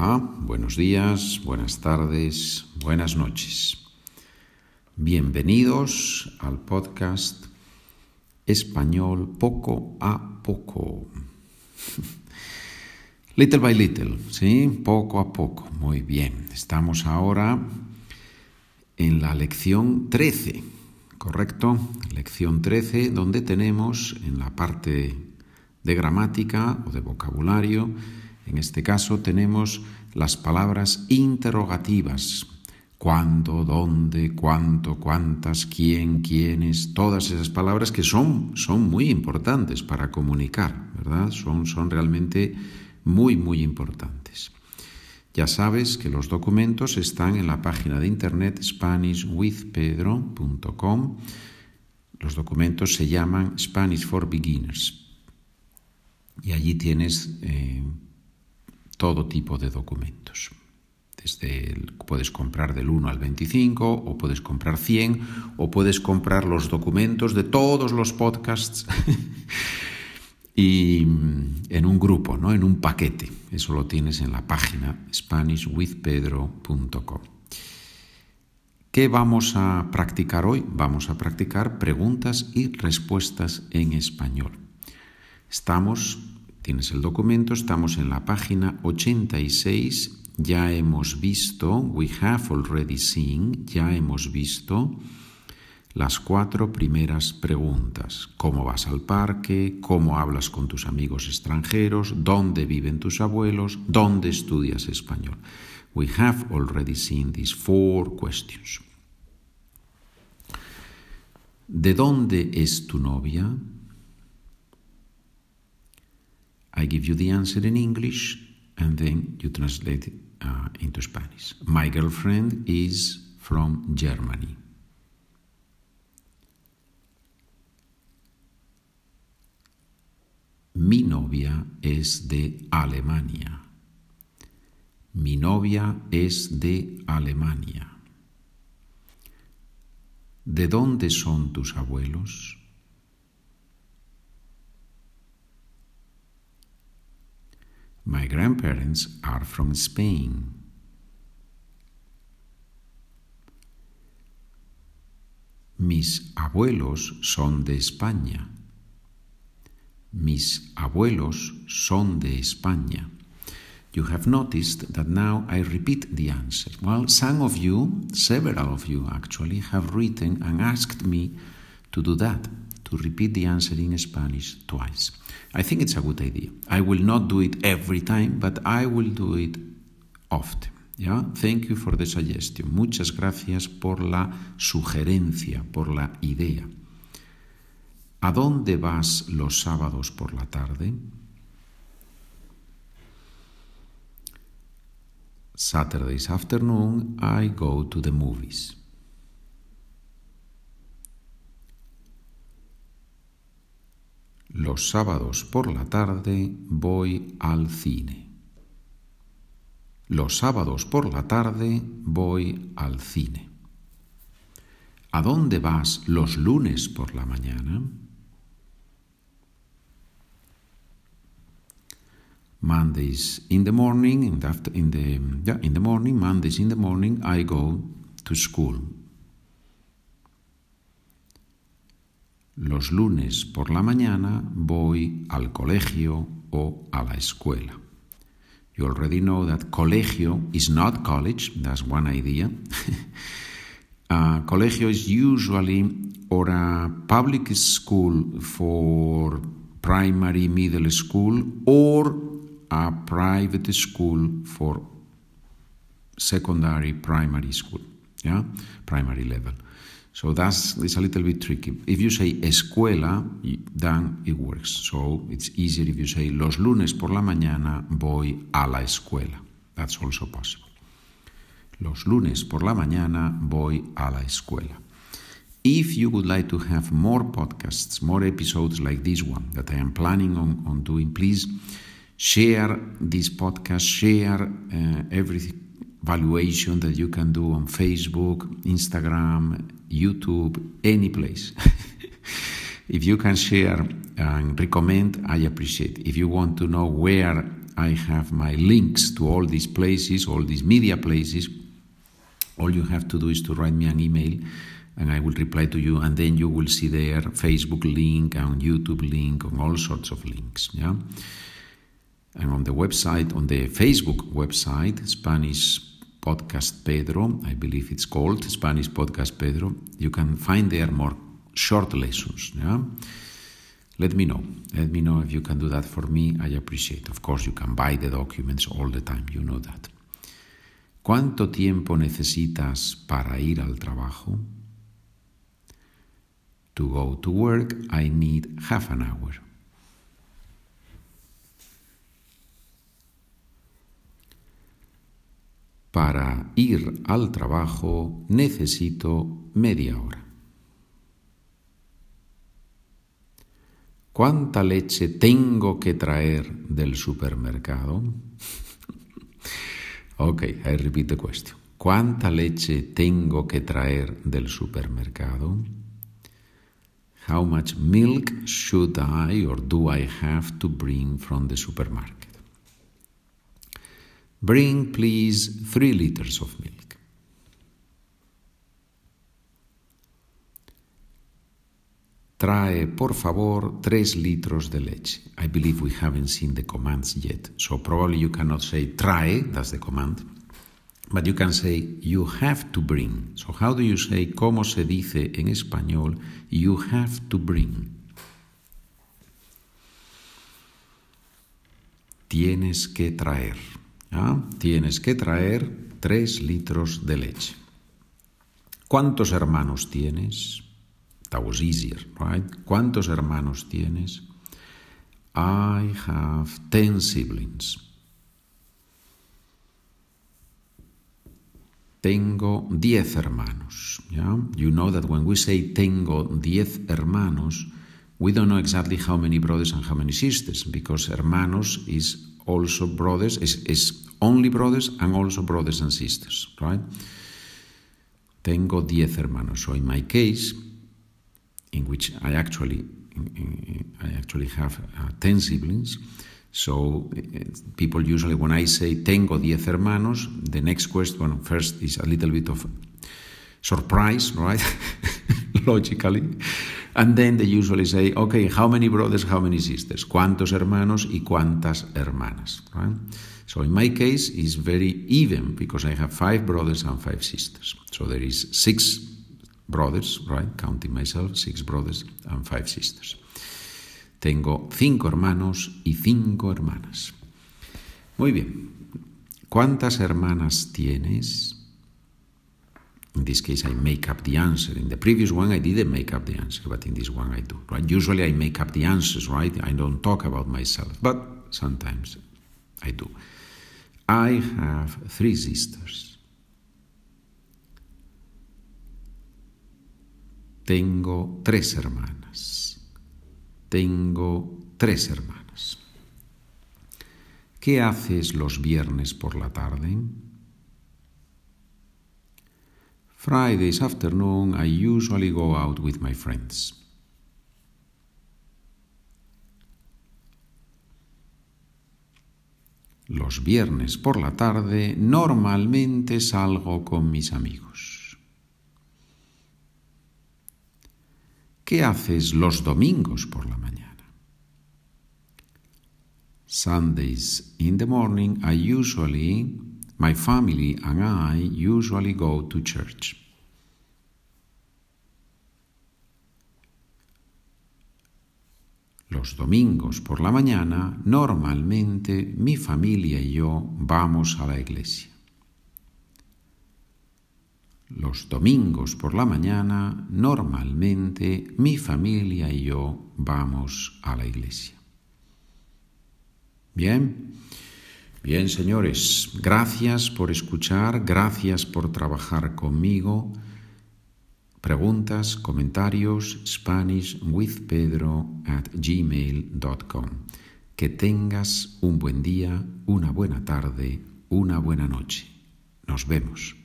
Buenos días, buenas tardes, buenas noches. Bienvenidos al podcast Español poco a poco. Little by little, ¿sí? Poco a poco. Muy bien. Estamos ahora en la lección 13, ¿correcto? Lección 13, donde tenemos en la parte de gramática o de vocabulario, en este caso tenemos las palabras interrogativas. Cuándo, dónde, cuánto, cuántas, quién, quiénes, todas esas palabras que son, son muy importantes para comunicar, ¿verdad? Son, son realmente muy, muy importantes. Ya sabes que los documentos están en la página de internet SpanishWithPedro.com. Los documentos se llaman Spanish for Beginners. Y allí tienes eh, todo tipo de documentos. Puedes comprar del 1 al 25 o puedes comprar 100 o puedes comprar los documentos de todos los podcasts y mm, en un grupo, ¿no? en un paquete. Eso lo tienes en la página SpanishWithPedro.com. ¿Qué vamos a practicar hoy? Vamos a practicar preguntas y respuestas en español. Estamos Tienes el documento, estamos en la página 86, ya hemos visto, we have already seen, ya hemos visto las cuatro primeras preguntas. ¿Cómo vas al parque? ¿Cómo hablas con tus amigos extranjeros? ¿Dónde viven tus abuelos? ¿Dónde estudias español? We have already seen these four questions. ¿De dónde es tu novia? I give you the answer in English and then you translate it uh, into Spanish. My girlfriend is from Germany. Mi novia es de Alemania. Mi novia es de Alemania. ¿De dónde son tus abuelos? My grandparents are from Spain. Mis abuelos son de España. Mis abuelos son de España. You have noticed that now I repeat the answer. Well, some of you, several of you actually, have written and asked me to do that to repeat the answer in Spanish twice. I think it's a good idea. I will not do it every time, but I will do it often. Yeah? Thank you for the suggestion. Muchas gracias por la sugerencia, por la idea. ¿A dónde vas los sábados por la tarde? Saturdays afternoon, I go to the movies. Los sábados por la tarde voy al cine. Los sábados por la tarde voy al cine. ¿A dónde vas los lunes por la mañana? Mondays in the morning, in the, in the, yeah, in the morning, Mondays in the morning, I go to school. Los lunes por la mañana voy al colegio o a la escuela. You already know that colegio is not college, that's one idea. uh, colegio is usually or a public school for primary middle school or a private school for secondary primary school, yeah, primary level. So that's it's a little bit tricky. If you say escuela, then it works. So it's easier if you say los lunes por la mañana voy a la escuela. That's also possible. Los lunes por la mañana voy a la escuela. If you would like to have more podcasts, more episodes like this one that I am planning on, on doing, please share this podcast, share uh, every valuation that you can do on Facebook, Instagram, YouTube, any place. if you can share and recommend, I appreciate. If you want to know where I have my links to all these places, all these media places. All you have to do is to write me an email and I will reply to you, and then you will see there Facebook link and YouTube link and all sorts of links. Yeah, and on the website, on the Facebook website, Spanish Podcast Pedro, I believe it's called Spanish Podcast Pedro. You can find there more short lessons. Yeah. Let me know. Let me know if you can do that for me. I appreciate. Of course, you can buy the documents all the time. You know that. ¿Cuánto tiempo necesitas para ir al trabajo? To go to work, I need half an hour. Para ir al trabajo necesito media hora. ¿Cuánta leche tengo que traer del supermercado? ok, I repeat the question. ¿Cuánta leche tengo que traer del supermercado? How much milk should I or do I have to bring from the supermarket? Bring, please, three liters of milk. Trae, por favor, tres litros de leche. I believe we haven't seen the commands yet, so probably you cannot say trae, that's the command, but you can say you have to bring. So how do you say, cómo se dice en español, you have to bring? Tienes que traer. ¿Ah? Tienes que traer tres litros de leche. ¿Cuántos hermanos tienes? That was easier, right? ¿Cuántos hermanos tienes? I have ten siblings. Tengo diez hermanos. You know that when we say tengo diez hermanos, we don't know exactly how many brothers and how many sisters, because hermanos is also brothers, is, is only brothers and also brothers and sisters, right? Tengo diez hermanos. So in my case, in which I actually I actually have uh, ten siblings. So uh, people usually, when I say tengo diez hermanos, the next question first is a little bit of surprise, right? Logically. And then they usually say, okay, how many brothers, how many sisters? ¿Cuántos hermanos y cuántas hermanas? Right? So in my case, it's very even because I have five brothers and five sisters. So there is six brothers, right? Counting myself, six brothers and five sisters. Tengo cinco hermanos y cinco hermanas. Muy bien. ¿Cuántas hermanas tienes? In this case, I make up the answer. In the previous one, I didn't make up the answer, but in this one, I do. Right? Usually, I make up the answers, right? I don't talk about myself, but sometimes I do. I have three sisters. Tengo tres hermanas. Tengo tres hermanas. ¿Qué haces los viernes por la tarde? Fridays afternoon, I usually go out with my friends. Los viernes por la tarde normalmente salgo con mis amigos. ¿Qué haces los domingos por la mañana? Sundays in the morning I usually my family and I usually go to church. Los domingos por la mañana, normalmente mi familia y yo vamos a la iglesia. Los domingos por la mañana, normalmente mi familia y yo vamos a la iglesia. Bien, bien señores, gracias por escuchar, gracias por trabajar conmigo. Preguntas, comentarios, SpanishWithPedro at gmail.com. Que tengas un buen día, una buena tarde, una buena noche. Nos vemos.